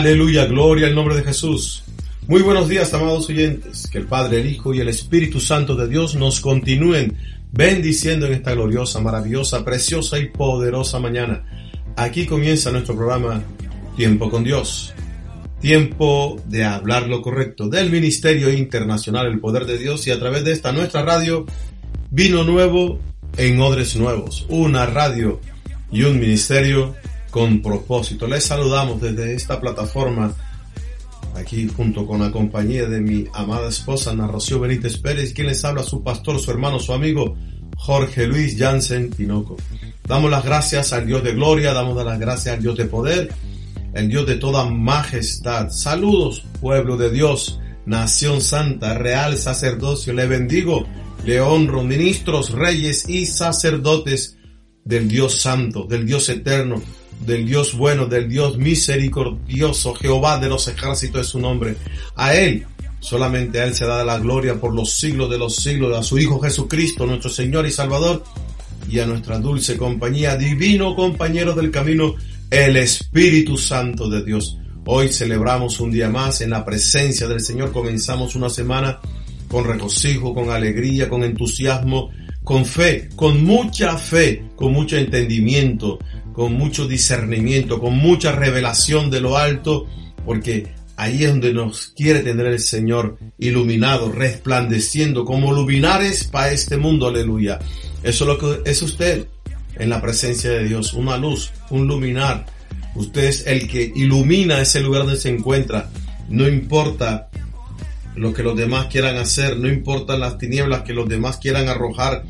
Aleluya, gloria al nombre de Jesús. Muy buenos días, amados oyentes. Que el Padre, el Hijo y el Espíritu Santo de Dios nos continúen bendiciendo en esta gloriosa, maravillosa, preciosa y poderosa mañana. Aquí comienza nuestro programa Tiempo con Dios. Tiempo de hablar lo correcto del Ministerio Internacional El Poder de Dios y a través de esta nuestra radio Vino Nuevo en Odres Nuevos. Una radio y un ministerio con propósito. Les saludamos desde esta plataforma, aquí junto con la compañía de mi amada esposa Ana Rocío Benítez Pérez, quien les habla su pastor, su hermano, su amigo Jorge Luis Jansen Tinoco. Damos las gracias al Dios de gloria, damos las gracias al Dios de poder, el Dios de toda majestad. Saludos, pueblo de Dios, nación santa, real sacerdocio, le bendigo, le honro, ministros, reyes y sacerdotes del Dios santo, del Dios eterno, del Dios bueno, del Dios misericordioso, Jehová de los ejércitos es su nombre. A Él, solamente a Él se da la gloria por los siglos de los siglos, a su Hijo Jesucristo, nuestro Señor y Salvador, y a nuestra dulce compañía, divino compañero del camino, el Espíritu Santo de Dios. Hoy celebramos un día más en la presencia del Señor, comenzamos una semana con regocijo, con alegría, con entusiasmo, con fe, con mucha fe, con mucho entendimiento, con mucho discernimiento, con mucha revelación de lo alto, porque ahí es donde nos quiere tener el Señor iluminado, resplandeciendo como luminares para este mundo, aleluya. Eso es lo que es usted en la presencia de Dios, una luz, un luminar. Usted es el que ilumina ese lugar donde se encuentra. No importa lo que los demás quieran hacer, no importa las tinieblas que los demás quieran arrojar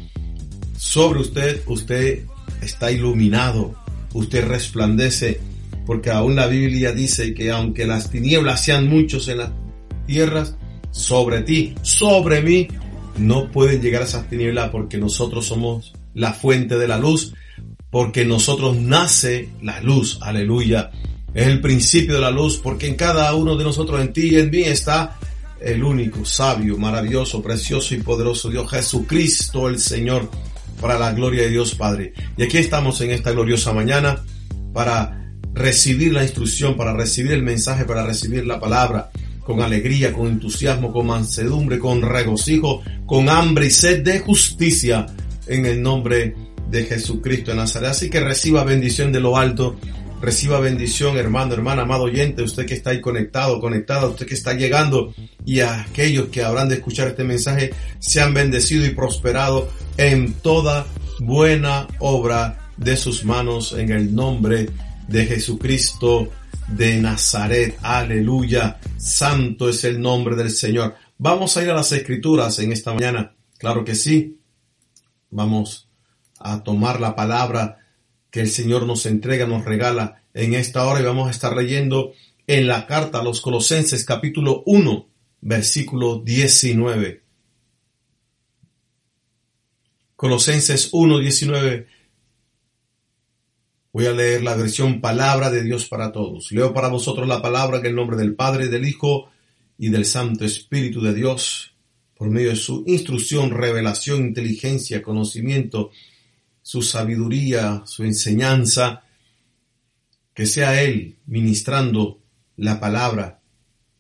sobre usted, usted está iluminado, usted resplandece, porque aún la Biblia dice que aunque las tinieblas sean muchos en las tierras, sobre ti, sobre mí, no pueden llegar esas tinieblas porque nosotros somos la fuente de la luz, porque nosotros nace la luz, aleluya. Es el principio de la luz, porque en cada uno de nosotros, en ti y en mí, está el único, sabio, maravilloso, precioso y poderoso Dios, Jesucristo el Señor para la gloria de Dios Padre. Y aquí estamos en esta gloriosa mañana para recibir la instrucción, para recibir el mensaje, para recibir la palabra con alegría, con entusiasmo, con mansedumbre, con regocijo, con hambre y sed de justicia en el nombre de Jesucristo de Nazaret. Así que reciba bendición de lo alto, reciba bendición hermano, hermana, amado oyente, usted que está ahí conectado, conectada, usted que está llegando y a aquellos que habrán de escuchar este mensaje sean bendecidos y prosperados en toda buena obra de sus manos en el nombre de Jesucristo de Nazaret. Aleluya. Santo es el nombre del Señor. Vamos a ir a las escrituras en esta mañana. Claro que sí. Vamos a tomar la palabra que el Señor nos entrega, nos regala en esta hora y vamos a estar leyendo en la carta a los Colosenses capítulo 1, versículo 19. Colosenses 1.19. Voy a leer la versión Palabra de Dios para todos. Leo para vosotros la palabra en el nombre del Padre, del Hijo y del Santo Espíritu de Dios, por medio de su instrucción, revelación, inteligencia, conocimiento, su sabiduría, su enseñanza, que sea Él ministrando la palabra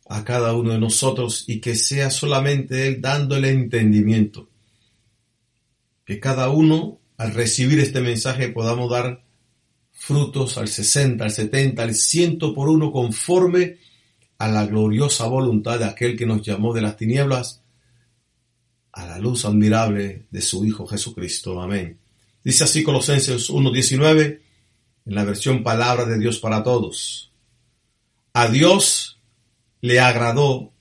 a cada uno de nosotros y que sea solamente Él dando el entendimiento que cada uno al recibir este mensaje podamos dar frutos al 60, al 70, al 100 por uno conforme a la gloriosa voluntad de aquel que nos llamó de las tinieblas a la luz admirable de su Hijo Jesucristo. Amén. Dice así Colosenses 1.19 en la versión Palabra de Dios para Todos. A Dios le agradó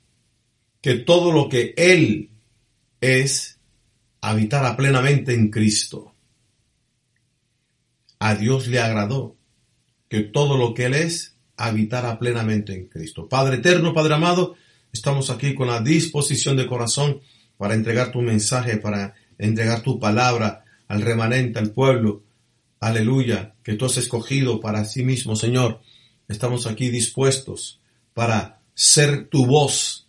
que todo lo que Él es habitara plenamente en Cristo. A Dios le agradó que todo lo que Él es habitara plenamente en Cristo. Padre eterno, Padre amado, estamos aquí con la disposición de corazón para entregar tu mensaje, para entregar tu palabra al remanente, al pueblo. Aleluya, que tú has escogido para sí mismo, Señor. Estamos aquí dispuestos para ser tu voz,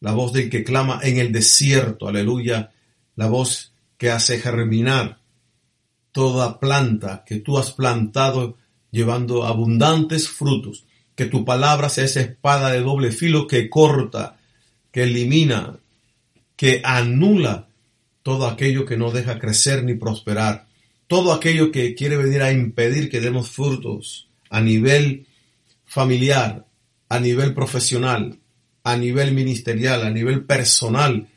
la voz del que clama en el desierto. Aleluya la voz que hace germinar toda planta que tú has plantado llevando abundantes frutos. que tu palabra sea esa espada de doble filo que corta, que elimina, que anula todo aquello que no deja crecer ni prosperar, todo aquello que quiere venir a impedir que demos frutos a nivel familiar, a nivel profesional, a nivel ministerial, a nivel personal,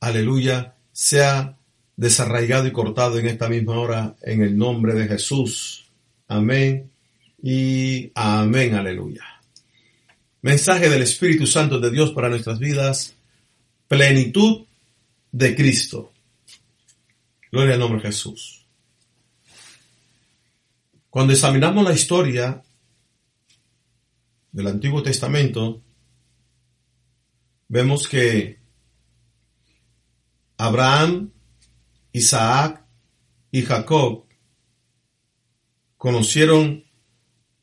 aleluya, sea desarraigado y cortado en esta misma hora en el nombre de Jesús. Amén y amén, aleluya. Mensaje del Espíritu Santo de Dios para nuestras vidas, plenitud de Cristo. Gloria al nombre de Jesús. Cuando examinamos la historia del Antiguo Testamento, vemos que Abraham, Isaac y Jacob conocieron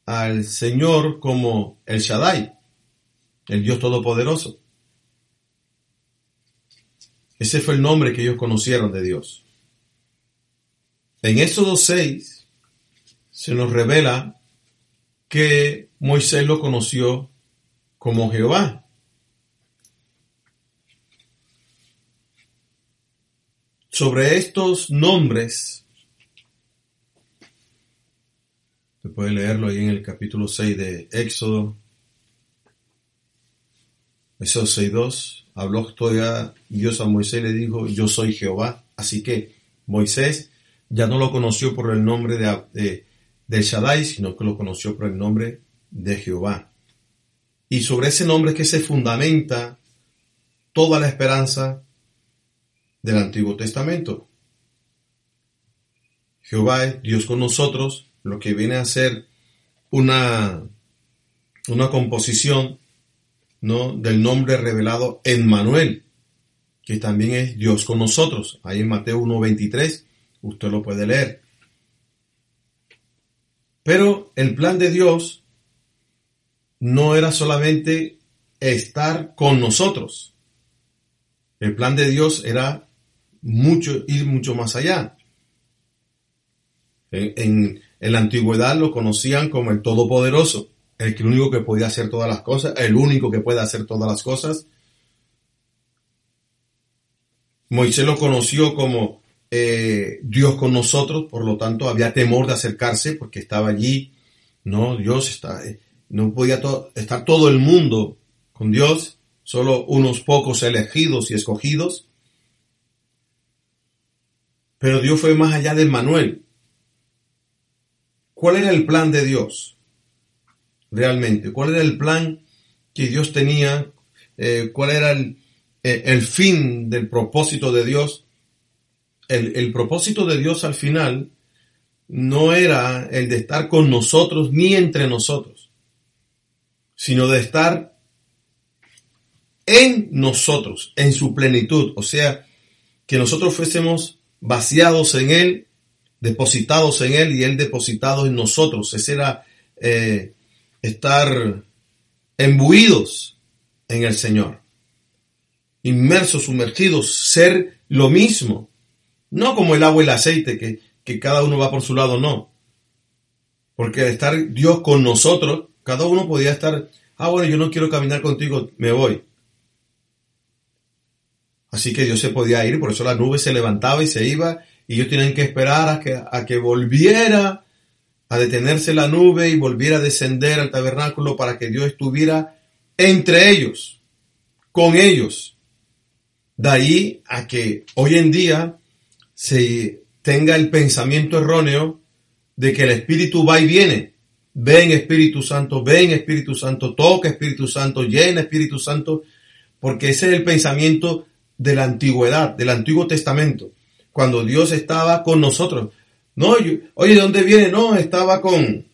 al Señor como el Shaddai, el Dios Todopoderoso. Ese fue el nombre que ellos conocieron de Dios. En Éxodo 6 se nos revela que Moisés lo conoció como Jehová. Sobre estos nombres, se puede leerlo ahí en el capítulo 6 de Éxodo, Éxodo 6.2, habló Dios a Moisés y le dijo, yo soy Jehová. Así que Moisés ya no lo conoció por el nombre de, de, de Shaddai, sino que lo conoció por el nombre de Jehová. Y sobre ese nombre es que se fundamenta toda la esperanza del Antiguo Testamento. Jehová es Dios con nosotros, lo que viene a ser una, una composición ¿no? del nombre revelado en Manuel, que también es Dios con nosotros. Ahí en Mateo 1.23, usted lo puede leer. Pero el plan de Dios no era solamente estar con nosotros. El plan de Dios era mucho, ir mucho más allá. En, en, la antigüedad lo conocían como el Todopoderoso, el único que podía hacer todas las cosas, el único que puede hacer todas las cosas. Moisés lo conoció como eh, Dios con nosotros, por lo tanto había temor de acercarse porque estaba allí, no, Dios está, eh, no podía estar todo el mundo con Dios, solo unos pocos elegidos y escogidos. Pero Dios fue más allá de Manuel. ¿Cuál era el plan de Dios? Realmente, ¿cuál era el plan que Dios tenía? Eh, ¿Cuál era el, eh, el, fin del propósito de Dios? El, el propósito de Dios al final no era el de estar con nosotros ni entre nosotros, sino de estar en nosotros, en su plenitud. O sea, que nosotros fuésemos vaciados en Él, depositados en Él y Él depositado en nosotros. Ese era eh, estar embuidos en el Señor, inmersos, sumergidos, ser lo mismo, no como el agua y el aceite, que, que cada uno va por su lado, no. Porque estar Dios con nosotros, cada uno podía estar, ah, bueno, yo no quiero caminar contigo, me voy. Así que Dios se podía ir, por eso la nube se levantaba y se iba, y ellos tenían que esperar a que, a que volviera a detenerse la nube y volviera a descender al tabernáculo para que Dios estuviera entre ellos, con ellos. De ahí a que hoy en día se tenga el pensamiento erróneo de que el Espíritu va y viene. Ven Espíritu Santo, ven Espíritu Santo, toca Espíritu Santo, llena Espíritu Santo, porque ese es el pensamiento de la antigüedad, del Antiguo Testamento, cuando Dios estaba con nosotros. No, oye, ¿de dónde viene? No, estaba con,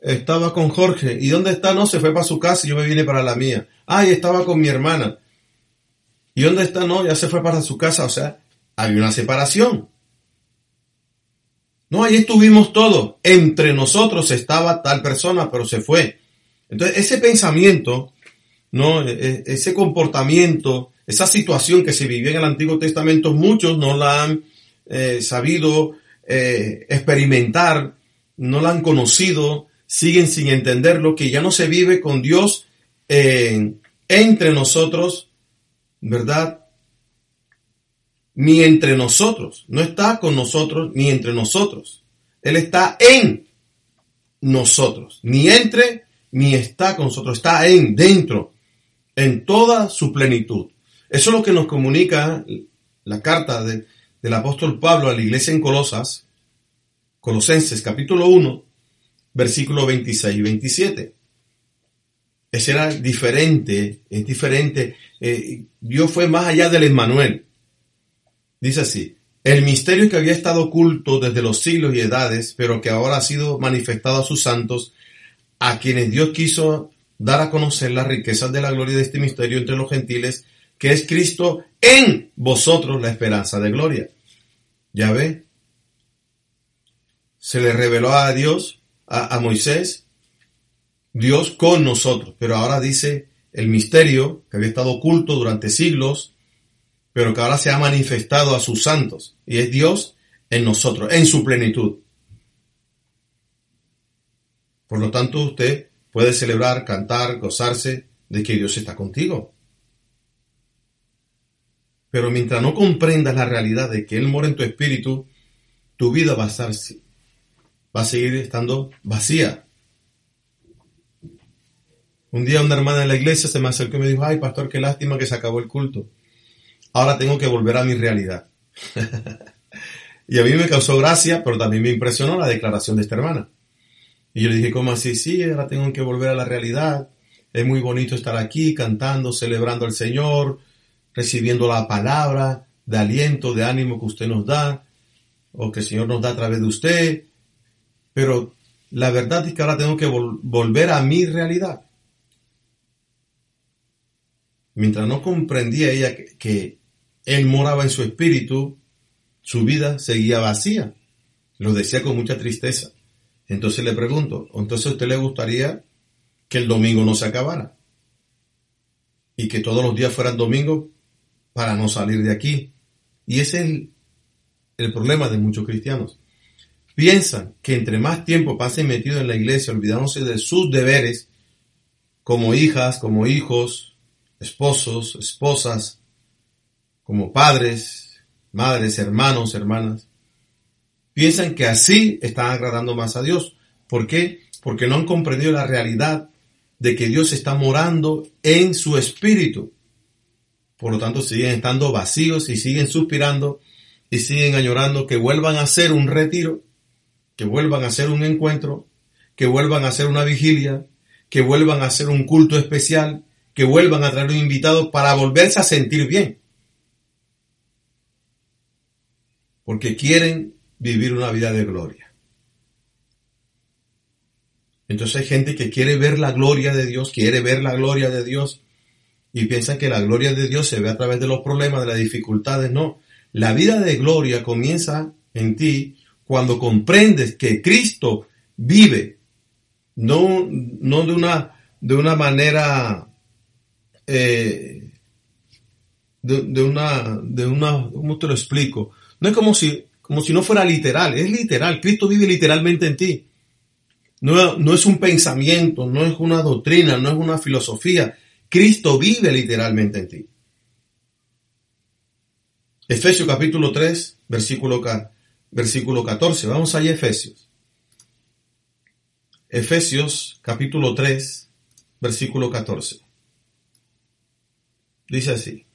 estaba con Jorge. ¿Y dónde está? No, se fue para su casa y yo me vine para la mía. Ay, estaba con mi hermana. ¿Y dónde está? No, ya se fue para su casa. O sea, había una separación. No, ahí estuvimos todos. Entre nosotros estaba tal persona, pero se fue. Entonces, ese pensamiento, ¿no? E, e, ese comportamiento, esa situación que se vivía en el Antiguo Testamento, muchos no la han eh, sabido eh, experimentar, no la han conocido, siguen sin entenderlo, que ya no se vive con Dios eh, entre nosotros, ¿verdad? Ni entre nosotros. No está con nosotros ni entre nosotros. Él está en nosotros. Ni entre ni está con nosotros. Está en, dentro, en toda su plenitud. Eso es lo que nos comunica la carta del apóstol Pablo a la iglesia en Colosas, Colosenses capítulo 1, versículo 26 y 27. Ese era diferente, es diferente. Eh, Dios fue más allá del Emmanuel. Dice así, el misterio que había estado oculto desde los siglos y edades, pero que ahora ha sido manifestado a sus santos, a quienes Dios quiso dar a conocer las riquezas de la gloria de este misterio entre los gentiles, que es Cristo en vosotros la esperanza de gloria. Ya ve, se le reveló a Dios, a, Moisés, Dios con nosotros, pero ahora dice el misterio que había estado oculto durante siglos, pero que ahora se ha manifestado a sus santos, y es Dios en nosotros, en su plenitud. Por lo tanto, usted puede celebrar, cantar, gozarse de que Dios está contigo. Pero mientras no comprendas la realidad de que Él mora en tu espíritu, tu vida va a, estar, va a seguir estando vacía. Un día una hermana en la iglesia se me acercó y me dijo, ay pastor, qué lástima que se acabó el culto. Ahora tengo que volver a mi realidad. y a mí me causó gracia, pero también me impresionó la declaración de esta hermana. Y yo le dije, ¿cómo así? Sí, ahora tengo que volver a la realidad. Es muy bonito estar aquí cantando, celebrando al Señor, recibiendo la palabra de aliento, de ánimo que usted nos da, o que el Señor nos da a través de usted. Pero la verdad es que ahora tengo que volver a mi realidad. Mientras no comprendía ella que, Él moraba en su espíritu, su vida seguía vacía. Lo decía con mucha tristeza. Entonces le pregunto, ¿entonces a usted le gustaría que el domingo no se acabara? Y que todos los días fueran domingos para no salir de aquí. Y ese es el, problema de muchos cristianos. Piensan que entre más tiempo pasen metidos en la iglesia, olvidándose de sus deberes, como hijas, como hijos, esposos, esposas, como padres, madres, hermanos, hermanas, piensan que así están agradando más a Dios. ¿Por qué? Porque no han comprendido la realidad de que Dios está morando en su espíritu. Por lo tanto, siguen estando vacíos y siguen suspirando y siguen añorando que vuelvan a hacer un retiro, que vuelvan a hacer un encuentro, que vuelvan a hacer una vigilia, que vuelvan a hacer un culto especial, que vuelvan a traer un invitado para volverse a sentir bien. Porque quieren vivir una vida de gloria. Entonces hay gente que quiere ver la gloria de Dios, quiere ver la gloria de Dios, y piensan que la gloria de Dios se ve a través de los problemas, de las dificultades. No, la vida de gloria comienza en ti cuando comprendes que Cristo vive, no, no de, una, de una manera, eh, de, una, de una, ¿cómo te lo explico? No es como si, como si no fuera literal, es literal, Cristo vive literalmente en ti. No, no es un pensamiento, no es una doctrina, no es una filosofía, Cristo vive literalmente en ti. Efesios capítulo 3, versículo, versículo 14. Vamos allá, Efesios. Efesios capítulo 3, versículo 14. Dice así.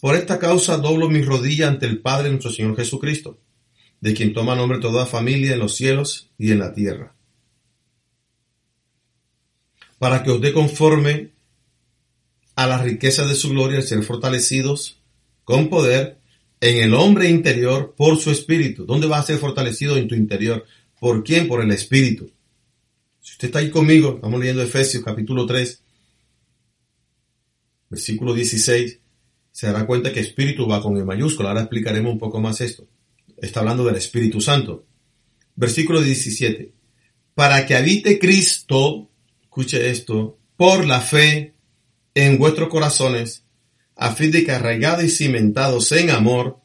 Por esta causa doblo mi rodilla ante el Padre nuestro Señor Jesucristo, de quien toma nombre toda familia en los cielos y en la tierra para que os dé conforme a la riqueza de su gloria, ser fortalecidos con poder en el hombre interior por su espíritu. ¿Dónde va a ser fortalecido en tu interior? ¿Por quién? Por el espíritu. Si usted está ahí conmigo, estamos leyendo Efesios capítulo 3, versículo 16, se dará cuenta que espíritu va con el mayúsculo. Ahora explicaremos un poco más esto. Está hablando del Espíritu Santo. Versículo 17. Para que habite Cristo escuche esto, por la fe en vuestros corazones, a fin de que arraigados y cimentados en amor,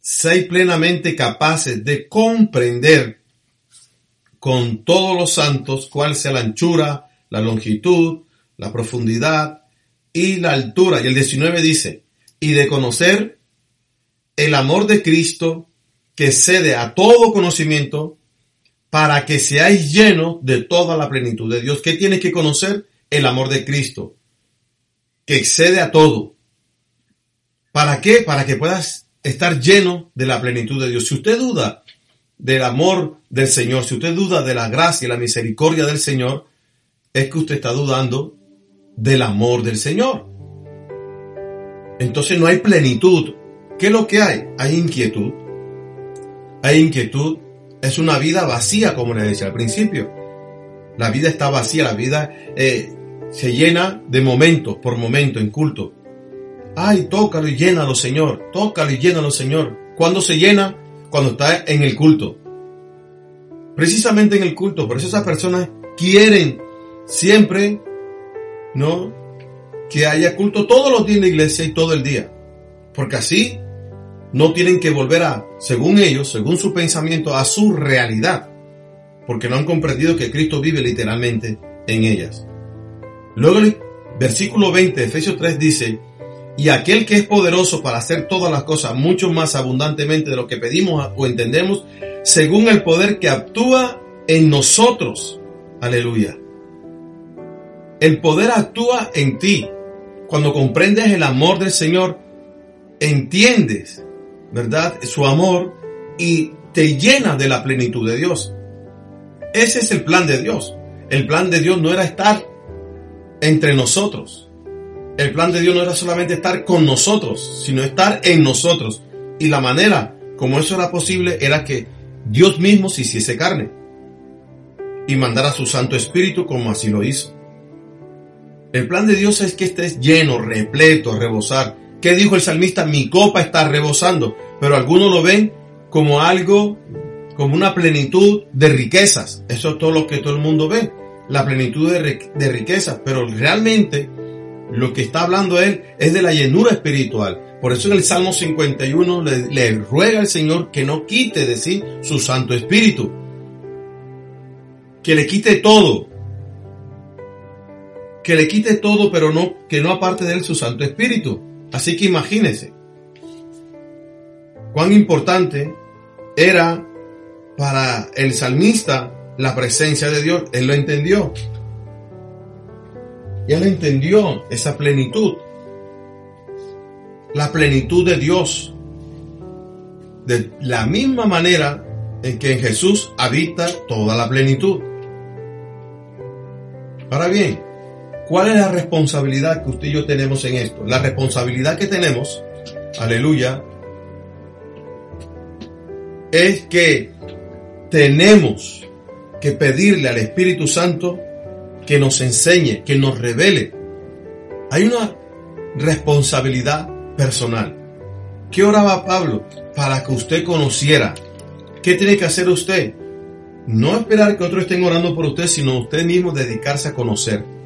seáis plenamente capaces de comprender con todos los santos cuál sea la anchura, la longitud, la profundidad y la altura. Y el 19 dice, y de conocer el amor de Cristo que cede a todo conocimiento para que seáis llenos de toda la plenitud de Dios. ¿Qué tienes que conocer? El amor de Cristo, que excede a todo. ¿Para qué? Para que puedas estar lleno de la plenitud de Dios. Si usted duda del amor del Señor, si usted duda de la gracia y la misericordia del Señor, es que usted está dudando del amor del Señor. Entonces no hay plenitud. ¿Qué es lo que hay? Hay inquietud. Hay inquietud. Es una vida vacía, como le decía al principio. La vida está vacía, la vida eh, se llena de momentos, por momento, en culto. Ay, tócalo y llénalo, Señor. Tócalo y llénalo, Señor. ¿Cuándo se llena? Cuando está en el culto. Precisamente en el culto. Por eso esas personas quieren siempre, ¿no? Que haya culto todos los días en la iglesia y todo el día. Porque así no tienen que volver a, según ellos, según su pensamiento, a su realidad. Porque no han comprendido que Cristo vive literalmente en ellas. Luego el versículo 20 de Efesios 3 dice, y aquel que es poderoso para hacer todas las cosas mucho más abundantemente de lo que pedimos o entendemos, según el poder que actúa en nosotros. Aleluya. El poder actúa en ti. Cuando comprendes el amor del Señor, entiendes, ¿verdad? Su amor y te llena de la plenitud de Dios. Ese es el plan de Dios. El plan de Dios no era estar entre nosotros. El plan de Dios no era solamente estar con nosotros, sino estar en nosotros. Y la manera como eso era posible era que Dios mismo se hiciese carne y mandara su Santo Espíritu como así lo hizo. El plan de Dios es que estés lleno, repleto, rebosar. ¿Qué dijo el salmista? Mi copa está rebosando. Pero algunos lo ven como algo, como una plenitud de riquezas. Eso es todo lo que todo el mundo ve. La plenitud de, riquezas. Pero realmente lo que está hablando él es de la llenura espiritual. Por eso en el Salmo 51 le, le ruega al Señor que no quite de sí su Santo Espíritu. Que le quite todo que le quite todo, pero no, que no aparte de él su Santo Espíritu. Así que imagínese cuán importante era para el salmista la presencia de Dios. Él lo entendió. Y él entendió esa plenitud. La plenitud de Dios. De la misma manera en que en Jesús habita toda la plenitud. Ahora bien, ¿Cuál es la responsabilidad que usted y yo tenemos en esto? La responsabilidad que tenemos, aleluya, es que tenemos que pedirle al Espíritu Santo que nos enseñe, que nos revele. Hay una responsabilidad personal. ¿Qué oraba Pablo? Para que usted conociera. ¿Qué tiene que hacer usted? No esperar que otros estén orando por usted, sino usted mismo dedicarse a conocer.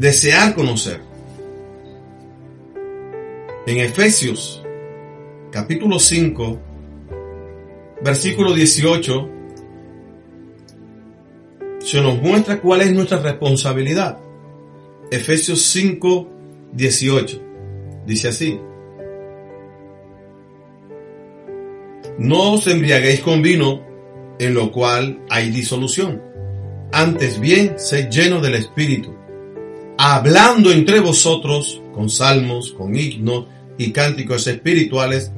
Desear conocer. En Efesios capítulo 5, versículo 18, se nos muestra cuál es nuestra responsabilidad. Efesios 5, 18. Dice así. No os embriaguéis con vino, en lo cual hay disolución. Antes bien, sed llenos del Espíritu hablando entre vosotros con salmos, con himnos y cánticos espirituales,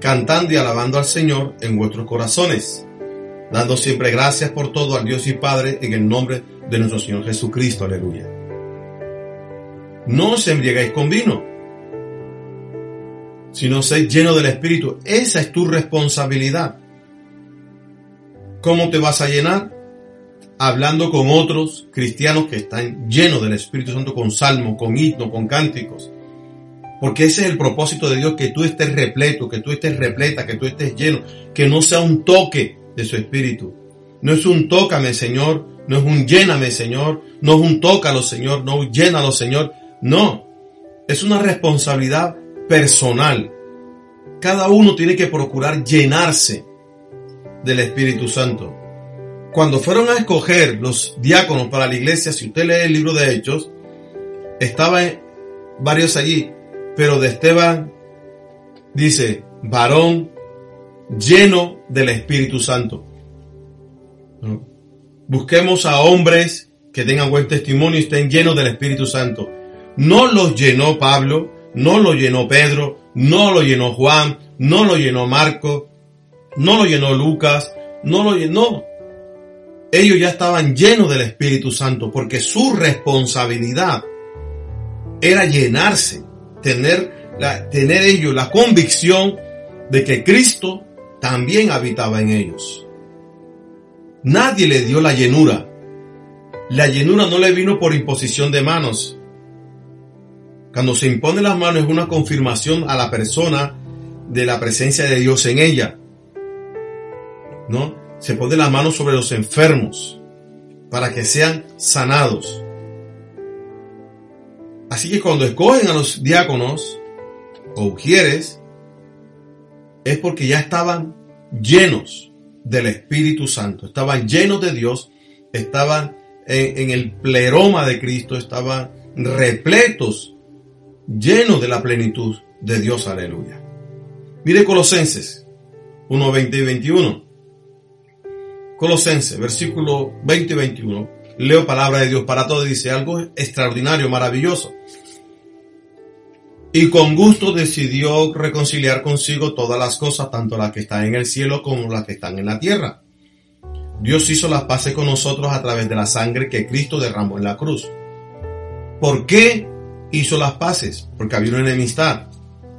cantando y alabando al Señor en vuestros corazones, dando siempre gracias por todo al Dios y Padre en el nombre de nuestro Señor Jesucristo. Aleluya. No os embriagáis con vino, sino sed lleno del Espíritu. Esa es tu responsabilidad. ¿Cómo te vas a llenar? Hablando con otros cristianos que están llenos del Espíritu Santo con salmos, con himnos, con cánticos. Porque ese es el propósito de Dios, que tú estés repleto, que tú estés repleta, que tú estés lleno, que no sea un toque de su Espíritu. No es un tócame, Señor, no es un lléname, Señor, no es un tócalo, Señor, no llénalo, Señor. No, es una responsabilidad personal. Cada uno tiene que procurar llenarse del Espíritu Santo. Cuando fueron a escoger los diáconos para la iglesia, si usted lee el libro de Hechos, estaban varios allí, pero de Esteban dice, varón lleno del Espíritu Santo. Busquemos a hombres que tengan buen testimonio y estén llenos del Espíritu Santo. No los llenó Pablo, no lo llenó Pedro, no lo llenó Juan, no lo llenó Marco, no lo llenó Lucas, no lo llenó. Ellos ya estaban llenos del Espíritu Santo porque su responsabilidad era llenarse, tener, la, tener ellos la convicción de que Cristo también habitaba en ellos. Nadie le dio la llenura. La llenura no le vino por imposición de manos. Cuando se impone las manos es una confirmación a la persona de la presencia de Dios en ella. ¿No? Se pone las manos sobre los enfermos para que sean sanados. Así que cuando escogen a los diáconos o ujieres, es porque ya estaban llenos del Espíritu Santo, estaban llenos de Dios, estaban en, el pleroma de Cristo, estaban repletos, llenos de la plenitud de Dios, aleluya. Mire Colosenses 1, 20 y 21. Colosenses, versículo 20 y 21. Leo palabra de Dios para todos, dice algo extraordinario, maravilloso y con gusto decidió reconciliar consigo todas las cosas, tanto las que están en el cielo como las que están en la tierra. Dios hizo las paces con nosotros a través de la sangre que Cristo derramó en la cruz. ¿Por qué hizo las paces? Porque había una enemistad.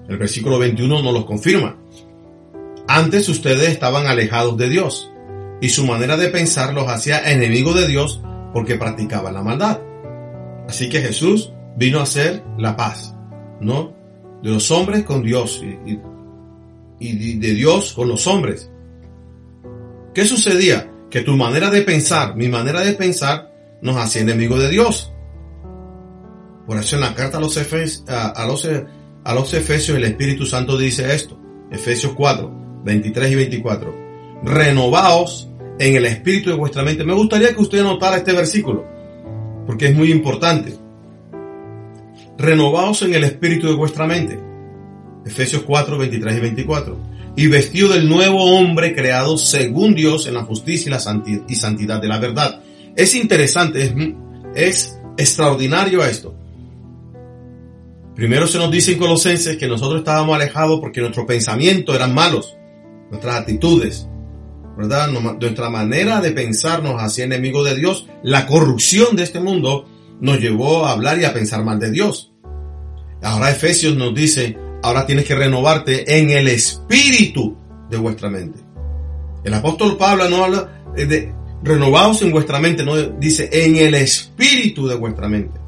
El versículo 21 nos lo confirma. Antes ustedes estaban alejados de Dios y su manera de pensar los hacía enemigos de Dios porque practicaban la maldad. Así que Jesús vino a hacer la paz. ¿no? De los hombres con Dios y, de Dios con los hombres. ¿Qué sucedía? Que tu manera de pensar, mi manera de pensar, nos hacía enemigos de Dios. Por eso en la carta a los, a, los, a los Efesios el Espíritu Santo dice esto. Efesios 4, 23 y 24. Renovaos en el espíritu de vuestra mente. Me gustaría que usted anotara este versículo, porque es muy importante renovaos en el espíritu de vuestra mente. Efesios 4, 23 y 24. Y vestido del nuevo hombre creado según Dios en la justicia y la santidad, de la verdad. Es interesante, es, es extraordinario esto. Primero se nos dice en Colosenses que nosotros estábamos alejados porque nuestros pensamientos eran malos, nuestras actitudes, ¿verdad? Nuestra manera de pensar nos hacía enemigos de Dios. La corrupción de este mundo nos llevó a hablar y a pensar mal de Dios. Ahora Efesios nos dice, ahora tienes que renovarte en el espíritu de vuestra mente. El apóstol Pablo no habla de renovados en vuestra mente, no dice en el espíritu de vuestra mente.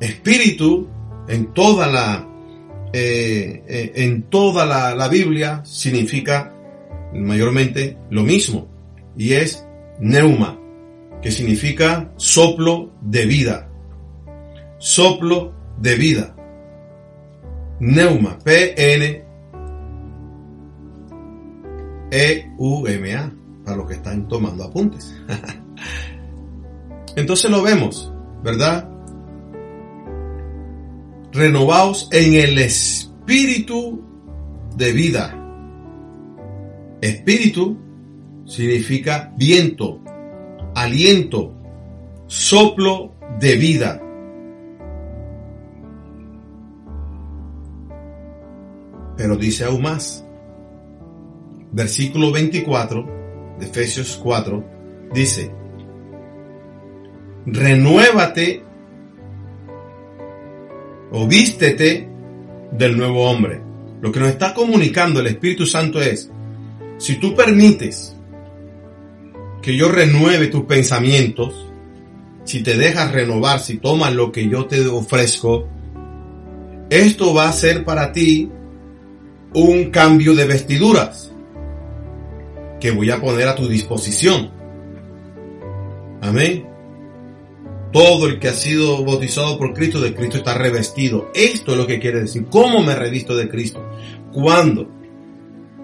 Espíritu en toda la eh, eh, en toda la Biblia significa mayormente lo mismo y es neuma, que significa soplo de vida. Soplo de vida. Neuma, P-N E-U-M-A, para los que están tomando apuntes. Entonces lo vemos, ¿verdad? Renovaos en el espíritu de vida. Espíritu significa viento, aliento, soplo de vida. Pero dice aún más. Versículo 24 de Efesios 4 dice, renuévate o vístete del nuevo hombre. Lo que nos está comunicando el Espíritu Santo es, si tú permites que yo renueve tus pensamientos, si te dejas renovar, si tomas lo que yo te ofrezco, esto va a ser para ti un cambio de vestiduras que voy a poner a tu disposición. Amén. Todo el que ha sido bautizado por Cristo de Cristo está revestido. Esto es lo que quiere decir. ¿Cómo me revisto de Cristo? Cuando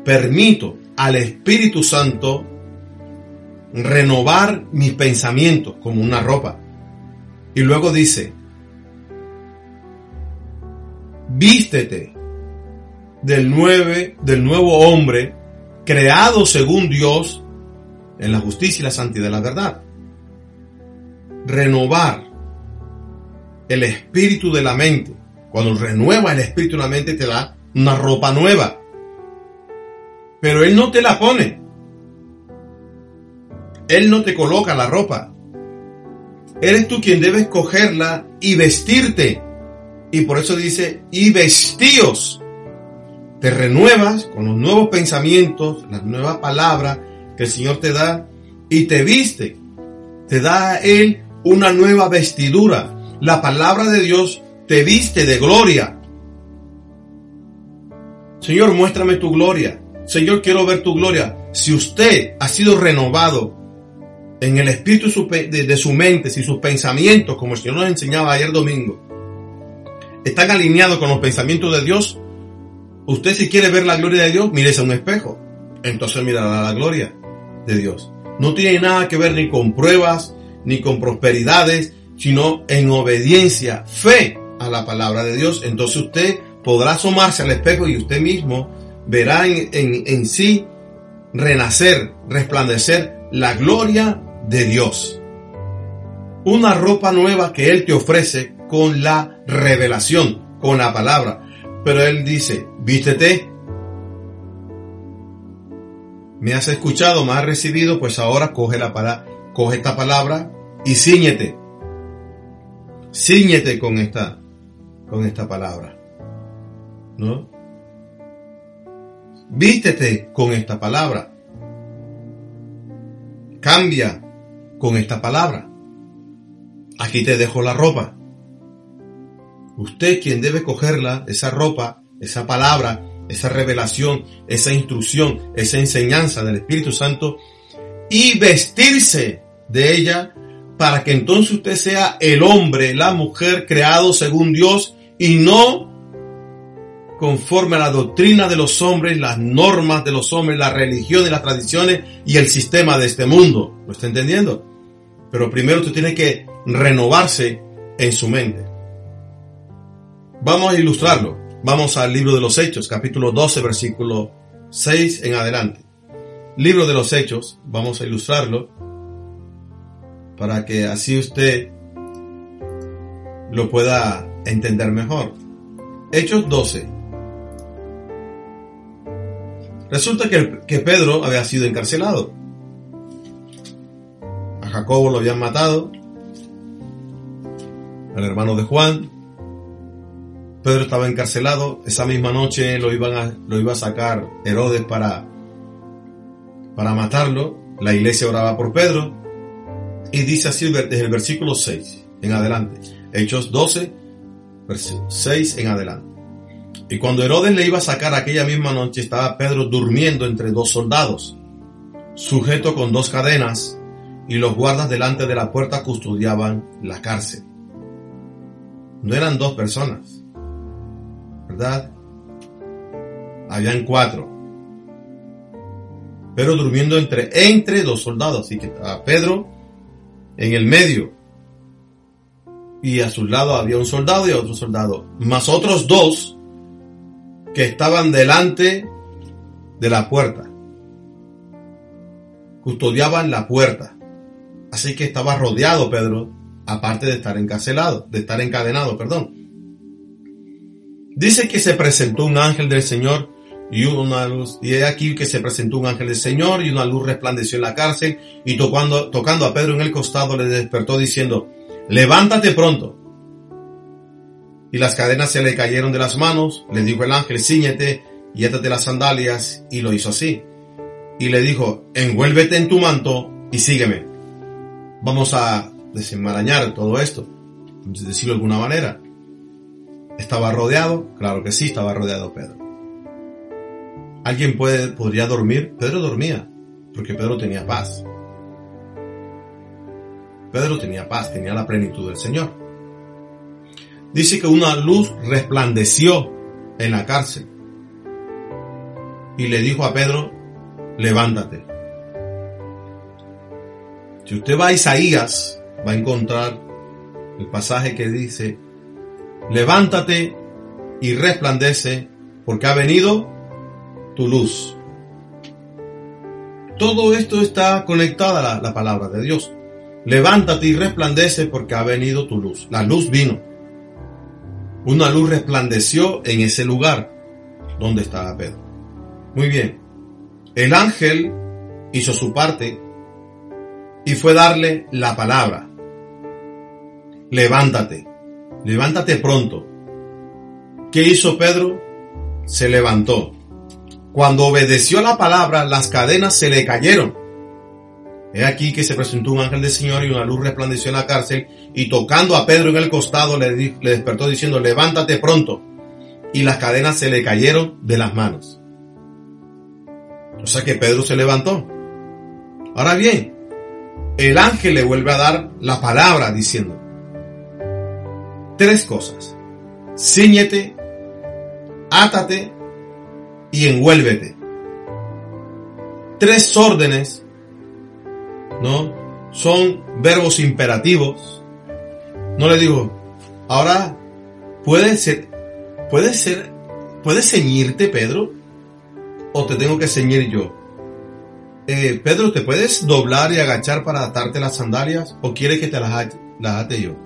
permito al Espíritu Santo renovar mis pensamientos como una ropa. Y luego dice, vístete del, nueve, del nuevo hombre creado según Dios en la justicia y la santidad de la verdad. Renovar el espíritu de la mente. Cuando renueva el espíritu de la mente te da una ropa nueva. Pero Él no te la pone. Él no te coloca la ropa. Eres tú quien debes cogerla y vestirte. Y por eso dice, y vestíos. Te renuevas con los nuevos pensamientos, las nuevas palabras que el Señor te da y te viste. Te da a Él una nueva vestidura. La palabra de Dios te viste de gloria. Señor, muéstrame tu gloria. Señor, quiero ver tu gloria. Si usted ha sido renovado en el espíritu de su mente, si sus pensamientos, como el Señor nos enseñaba ayer domingo, están alineados con los pensamientos de Dios, usted si quiere ver la gloria de Dios, mírese a un espejo. Entonces mirará la gloria de Dios. No tiene nada que ver ni con pruebas, ni con prosperidades, sino en obediencia, fe a la palabra de Dios. Entonces usted podrá asomarse al espejo y usted mismo verá en, sí renacer, resplandecer la gloria de Dios. Una ropa nueva que Él te ofrece con la revelación, con la palabra. Pero Él dice, vístete. Me has escuchado, me has recibido, pues ahora coge, la palabra, coge esta palabra y ciñete. Cíñete con esta, con esta palabra. ¿No? Vístete con esta palabra. Cambia con esta palabra. Aquí te dejo la ropa. Usted quien debe cogerla, esa ropa, esa palabra, esa revelación, esa instrucción, esa enseñanza del Espíritu Santo y vestirse de ella para que entonces usted sea el hombre, la mujer creado según Dios y no conforme a la doctrina de los hombres, las normas de los hombres, la religión y las tradiciones y el sistema de este mundo. ¿Lo está entendiendo? Pero primero usted tiene que renovarse en su mente. Vamos a ilustrarlo. Vamos al libro de los Hechos, capítulo 12, versículo 6 en adelante. Libro de los Hechos, vamos a ilustrarlo para que así usted lo pueda entender mejor. Hechos 12, Resulta que, que Pedro había sido encarcelado. A Jacobo lo habían matado, al hermano de Juan. Pedro estaba encarcelado. Esa misma noche lo, iban a, lo iba a sacar Herodes para, para matarlo. La iglesia oraba por Pedro. Y dice así desde el versículo 6 en adelante. Hechos 12, versículo 6 en adelante. Y cuando Herodes le iba a sacar aquella misma noche, estaba Pedro durmiendo entre dos soldados, sujeto con dos cadenas, y los guardas delante de la puerta custodiaban la cárcel. No eran dos personas, ¿verdad? Habían cuatro. Pero durmiendo entre, entre dos soldados. Así que estaba Pedro en el medio. Y a su lado había un soldado y otro soldado. Más otros dos que estaban delante de la puerta. Custodiaban la puerta. Así que estaba rodeado Pedro, aparte de estar encarcelado, de estar encadenado, perdón. Dice que se presentó un ángel del Señor y una luz, y he aquí que se presentó un ángel del Señor y una luz resplandeció en la cárcel y tocando, tocando a Pedro en el costado le despertó diciendo, levántate pronto y las cadenas se le cayeron de las manos. Le dijo el ángel, ciñete y átate las sandalias, y lo hizo así. Y le dijo, envuélvete en tu manto y sígueme. Vamos a desenmarañar todo esto, decirlo de alguna manera. ¿Estaba rodeado? Claro que sí, estaba rodeado Pedro. ¿Alguien puede, podría dormir? Pedro dormía, porque Pedro tenía paz. Pedro tenía paz, tenía la plenitud del Señor dice que una luz resplandeció en la cárcel y le dijo a Pedro, levántate. Si usted va a Isaías, va a encontrar el pasaje que dice, levántate y resplandece, porque ha venido tu luz. Todo esto está conectado a la, la, palabra de Dios. Levántate y resplandece porque ha venido tu luz. La luz vino. Una luz resplandeció en ese lugar donde estaba Pedro. Muy bien. El ángel hizo su parte y fue darle la palabra. Levántate. Levántate pronto. ¿Qué hizo Pedro? Se levantó. Cuando obedeció la palabra, las cadenas se le cayeron. He aquí que se presentó un ángel del Señor y una luz resplandeció en la cárcel y tocando a Pedro en el costado le, despertó diciendo, levántate pronto. Y las cadenas se le cayeron de las manos. O sea que Pedro se levantó. Ahora bien, el ángel le vuelve a dar la palabra diciendo tres cosas. Cíñete, átate y envuélvete. Tres órdenes, ¿no? Son verbos imperativos. No le digo, ahora puede ser, puede ser, puedes ceñirte, Pedro, o te tengo que ceñir yo. Eh, Pedro, ¿te puedes doblar y agachar para atarte las sandalias o quieres que te las, las ate yo?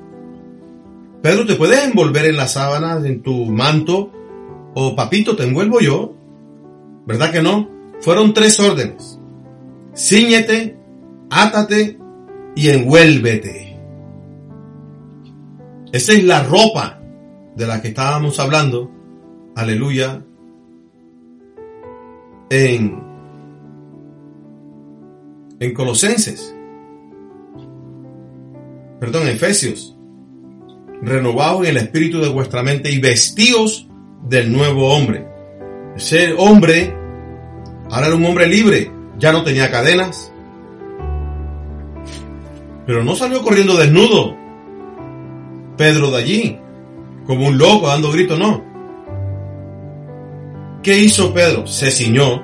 Pedro, ¿te puedes envolver en las sábanas, en tu manto? O papito, ¿te envuelvo yo? ¿Verdad que no? Fueron tres órdenes. Cíñete, átate y envuélvete. Esa es la ropa de la que estábamos hablando. Aleluya. En, en Colosenses. Perdón, Efesios. Renovados en el espíritu de vuestra mente y vestidos del nuevo hombre. Ese hombre Ahora era un hombre libre, ya no tenía cadenas. Pero no salió corriendo desnudo. Pedro de allí, como un loco dando grito, no. ¿Qué hizo Pedro? Se ciñó.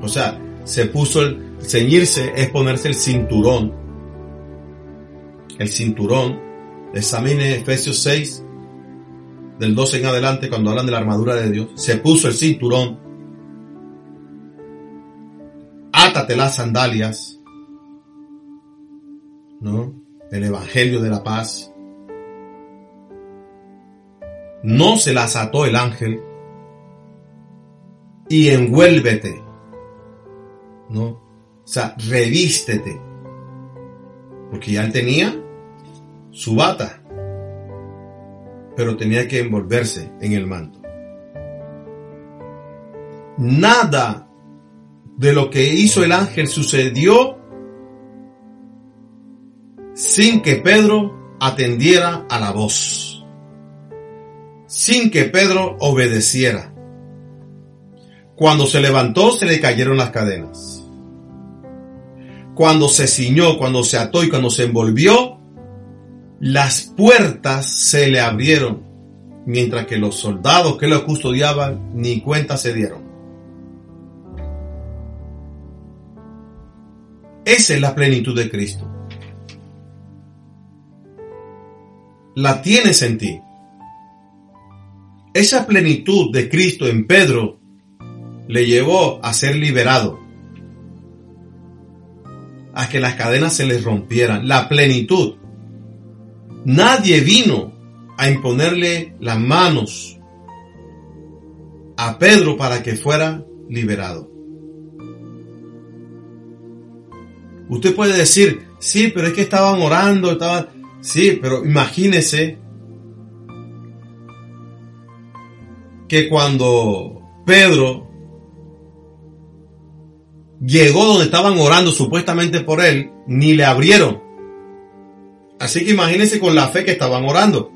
O sea, se puso el ceñirse es ponerse el cinturón. El cinturón. Examine Efesios 6, del 12 en adelante, cuando hablan de la armadura de Dios. Se puso el cinturón átate las sandalias, El Evangelio de la paz. No se las ató el ángel y envuélvete, ¿no? O sea, revístete, porque ya él tenía su bata, pero tenía que envolverse en el manto. Nada de lo que hizo el ángel sucedió sin que Pedro atendiera a la voz, sin que Pedro obedeciera. Cuando se levantó se le cayeron las cadenas. Cuando se ciñó, cuando se ató y cuando se envolvió, las puertas se le abrieron, mientras que los soldados que lo custodiaban ni cuenta se dieron. Esa es la plenitud de Cristo. La tienes en ti. Esa plenitud de Cristo en Pedro le llevó a ser liberado. A que las cadenas se les rompieran. La plenitud. Nadie vino a imponerle las manos a Pedro para que fuera liberado. Usted puede decir, sí, pero es que estaban orando, estaban... Sí, pero imagínese que cuando Pedro llegó donde estaban orando supuestamente por él, ni le abrieron. Así que imagínese con la fe que estaban orando.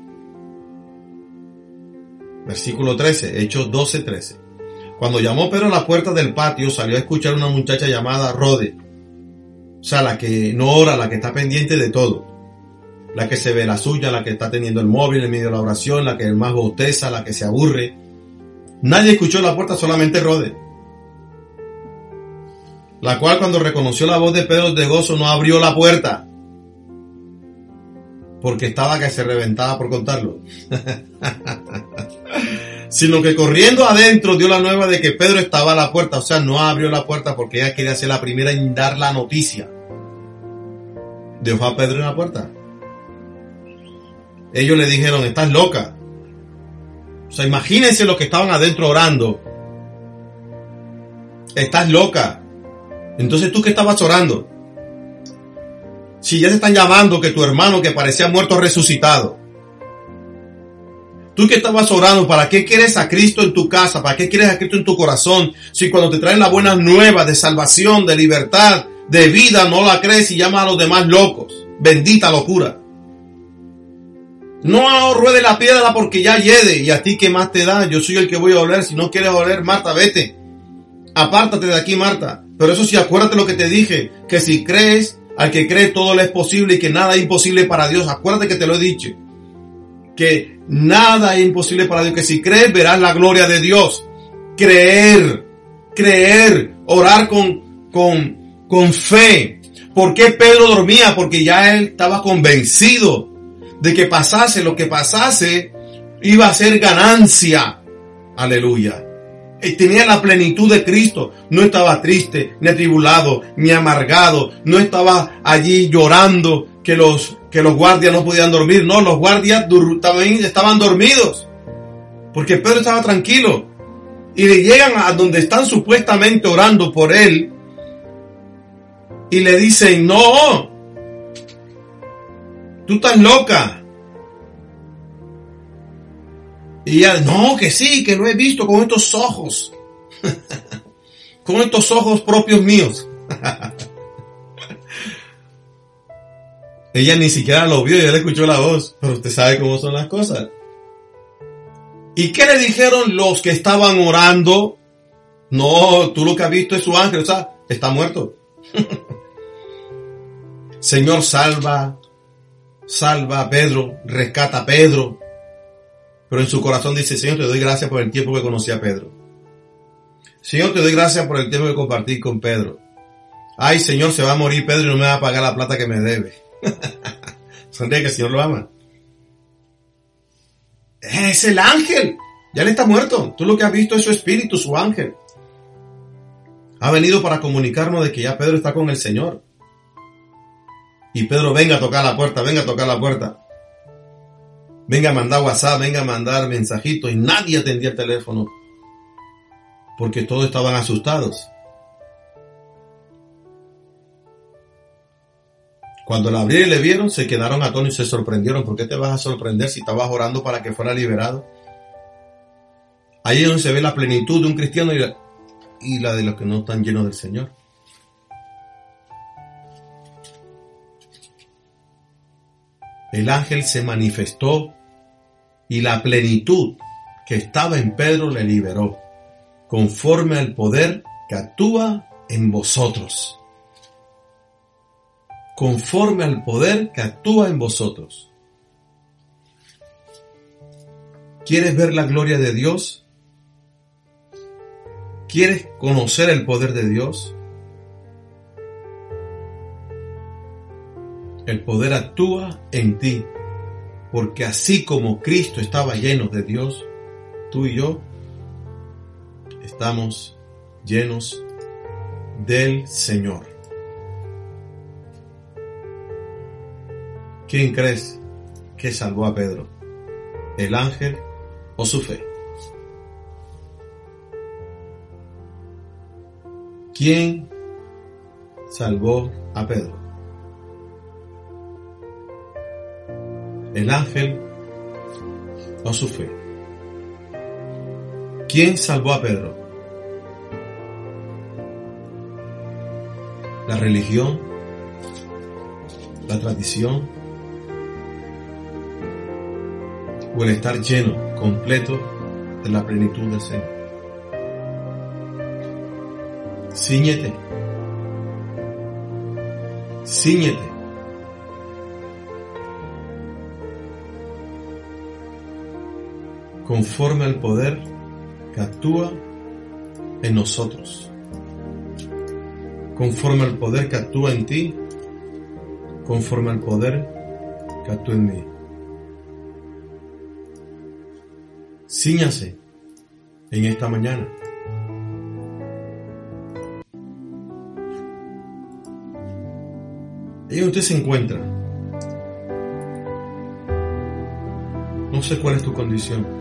Versículo 13, Hechos 12, 13. Cuando llamó Pedro a la puerta del patio, salió a escuchar una muchacha llamada Rode o sea, la que no ora, la que está pendiente de todo. La que se ve la suya, la que está teniendo el móvil en medio de la oración, la que más bosteza, la que se aburre. Nadie escuchó la puerta, solamente Rode. la cual cuando reconoció la voz de Pedro de gozo no abrió la puerta, porque estaba que se reventaba por contarlo, sino que corriendo adentro dio la nueva de que Pedro estaba a la puerta, o sea, no abrió la puerta porque ella quería ser la primera en dar la noticia. Dejó a Pedro en la puerta. Ellos le dijeron, estás loca. O sea, imagínense los que estaban adentro orando. Estás loca. Entonces tú que estabas orando. Si ya te están llamando que tu hermano que parecía muerto resucitado. Tú que estabas orando, ¿para qué quieres a Cristo en tu casa? ¿Para qué quieres a Cristo en tu corazón? Si cuando te traen la buena nueva de salvación, de libertad, de vida, no la crees y llamas a los demás locos. Bendita locura. No ruede la piedra porque ya hiede. Y a ti que más te da, yo soy el que voy a oler. Si no quieres oler, Marta, vete. Apártate de aquí, Marta. Pero eso sí, acuérdate lo que te dije. Que si crees, al que cree todo le es posible y que nada es imposible para Dios. Acuérdate que te lo he dicho. Que nada es imposible para Dios. Que si crees, verás la gloria de Dios. Creer. Creer. Orar con, con, con fe. ¿Por qué Pedro dormía? Porque ya él estaba convencido de que pasase lo que pasase, iba a ser ganancia. Aleluya. Y tenía la plenitud de Cristo. No estaba triste, ni atribulado, ni amargado. No estaba allí llorando que los, que los guardias no podían dormir. No, los guardias también estaban dormidos. Porque Pedro estaba tranquilo. Y le llegan a donde están supuestamente orando por él. Y le dicen, no, tú estás loca. Y ella, no, que sí, que lo he visto con estos ojos. con estos ojos propios míos. ella ni siquiera lo vio, ella le escuchó la voz, pero usted sabe cómo son las cosas. ¿Y qué le dijeron los que estaban orando? No, tú lo que has visto es su ángel, o sea, está muerto. Señor, salva, salva a Pedro, rescata a Pedro. Pero en su corazón dice, Señor, te doy gracias por el tiempo que conocí a Pedro. Señor, te doy gracias por el tiempo que compartí con Pedro. Ay, Señor, se va a morir Pedro y no me va a pagar la plata que me debe. Sonríe que el Señor lo ama. Es el ángel. Ya le está muerto. Tú lo que has visto es su espíritu, su ángel. Ha venido para comunicarnos de que ya Pedro está con el Señor. Y Pedro, venga a tocar la puerta, venga a tocar la puerta. Venga a mandar WhatsApp, venga a mandar mensajitos y nadie atendía el teléfono. Porque todos estaban asustados. Cuando la abrieron y le vieron, se quedaron atónitos y se sorprendieron. ¿Por qué te vas a sorprender si estabas orando para que fuera liberado? Ahí es donde se ve la plenitud de un cristiano y la, y la de los que no están llenos del Señor. El ángel se manifestó y la plenitud que estaba en Pedro le liberó, conforme al poder que actúa en vosotros. Conforme al poder que actúa en vosotros. ¿Quieres ver la gloria de Dios? ¿Quieres conocer el poder de Dios? El poder actúa en ti, porque así como Cristo estaba lleno de Dios, tú y yo estamos llenos del Señor. ¿Quién crees que salvó a Pedro? ¿El ángel o su fe? ¿Quién salvó a Pedro? El ángel o su fe. ¿Quién salvó a Pedro? ¿La religión? ¿La tradición? ¿O el estar lleno, completo de la plenitud del Señor? Cíñete. Cíñete conforme al poder que actúa en nosotros. conforme al poder que actúa en ti, conforme al poder que actúa en mí. Cíñase en esta mañana. Ahí usted se encuentra. No sé cuál es tu condición.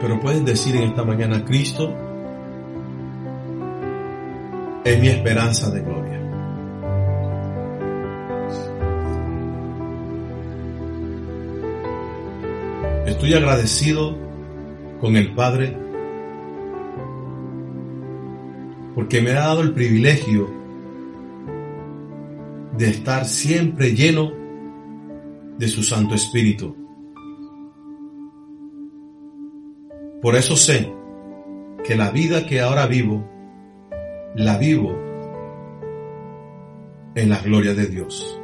Pero puedes decir en esta mañana, Cristo es mi esperanza de gloria. Estoy agradecido con el Padre porque me ha dado el privilegio de estar siempre lleno de su Santo Espíritu. Por eso sé que la vida que ahora vivo, la vivo en la gloria de Dios.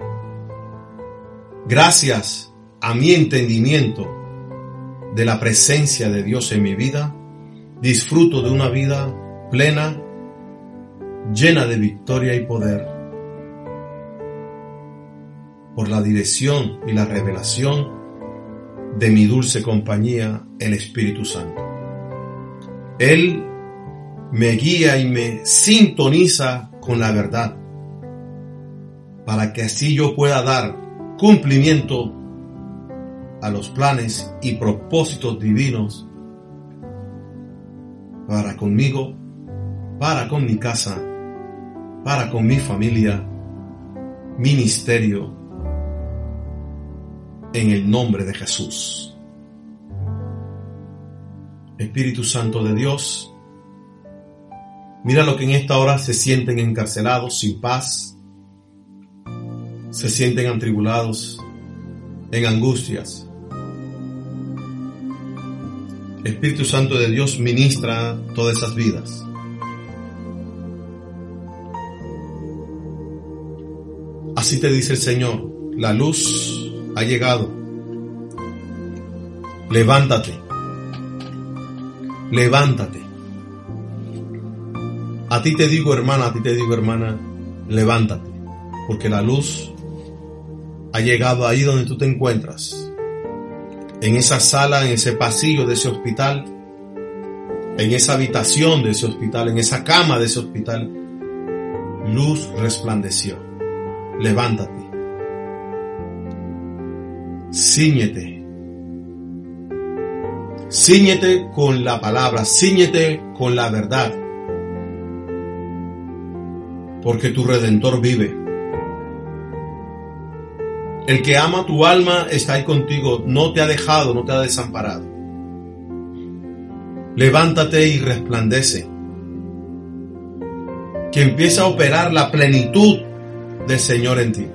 Gracias a mi entendimiento de la presencia de Dios en mi vida, disfruto de una vida plena, llena de victoria y poder, por la dirección y la revelación de mi dulce compañía, el Espíritu Santo. Él me guía y me sintoniza con la verdad, para que así yo pueda dar cumplimiento a los planes y propósitos divinos para conmigo, para con mi casa, para con mi familia, ministerio, en el nombre de Jesús. Espíritu Santo de Dios, mira lo que en esta hora se sienten encarcelados sin paz, se sienten atribulados, en angustias, Espíritu Santo de Dios ministra todas esas vidas. Así te dice el Señor, la luz ha llegado. Levántate. Levántate. A ti te digo hermana, a ti te digo hermana, levántate. Porque la luz ha llegado ahí donde tú te encuentras en esa sala, en ese pasillo de ese hospital, en esa habitación de ese hospital, en esa cama de ese hospital, luz resplandeció. Levántate. Cíñete. Cíñete con la palabra, cíñete con la verdad. Porque tu redentor vive. El que ama tu alma está ahí contigo, no te ha dejado, no te ha desamparado. Levántate y resplandece. Que empiece a operar la plenitud del Señor en ti.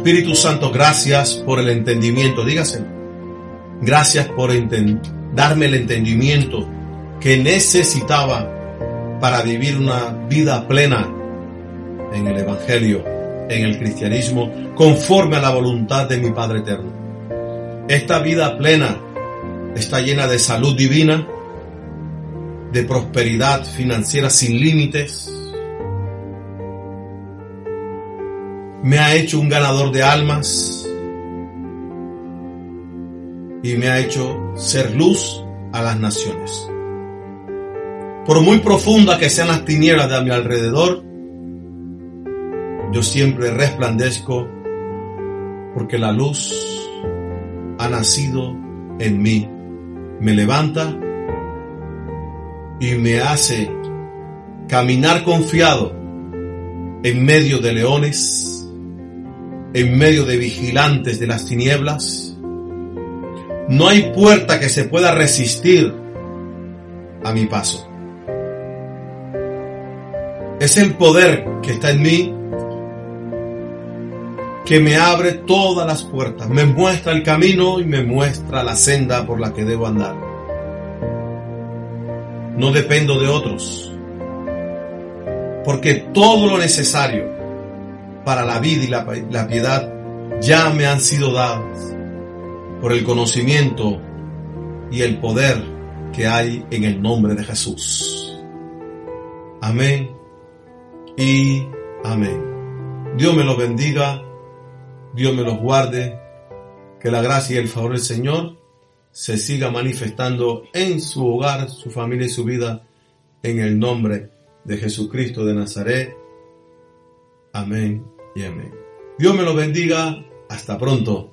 Espíritu Santo, gracias por el entendimiento, dígaselo. Gracias por darme el entendimiento que necesitaba para vivir una vida plena en el Evangelio, en el cristianismo, conforme a la voluntad de mi Padre Eterno. Esta vida plena está llena de salud divina, de prosperidad financiera sin límites. Me ha hecho un ganador de almas y me ha hecho ser luz a las naciones. Por muy profunda que sean las tinieblas de mi alrededor, yo siempre resplandezco porque la luz ha nacido en mí. Me levanta y me hace caminar confiado en medio de leones, en medio de vigilantes de las tinieblas. No hay puerta que se pueda resistir a mi paso. Es el poder que está en mí que me abre todas las puertas, me muestra el camino y me muestra la senda por la que debo andar. No dependo de otros, porque todo lo necesario para la vida y la, piedad ya me han sido dados. por el conocimiento y el poder que hay en el nombre de Jesús. Amén y amén. Dios me los bendiga, Dios me los guarde, que la gracia y el favor del Señor se siga manifestando en su hogar, su familia y su vida, en el nombre de Jesucristo de Nazaret. Amén Dios me los bendiga. Hasta pronto.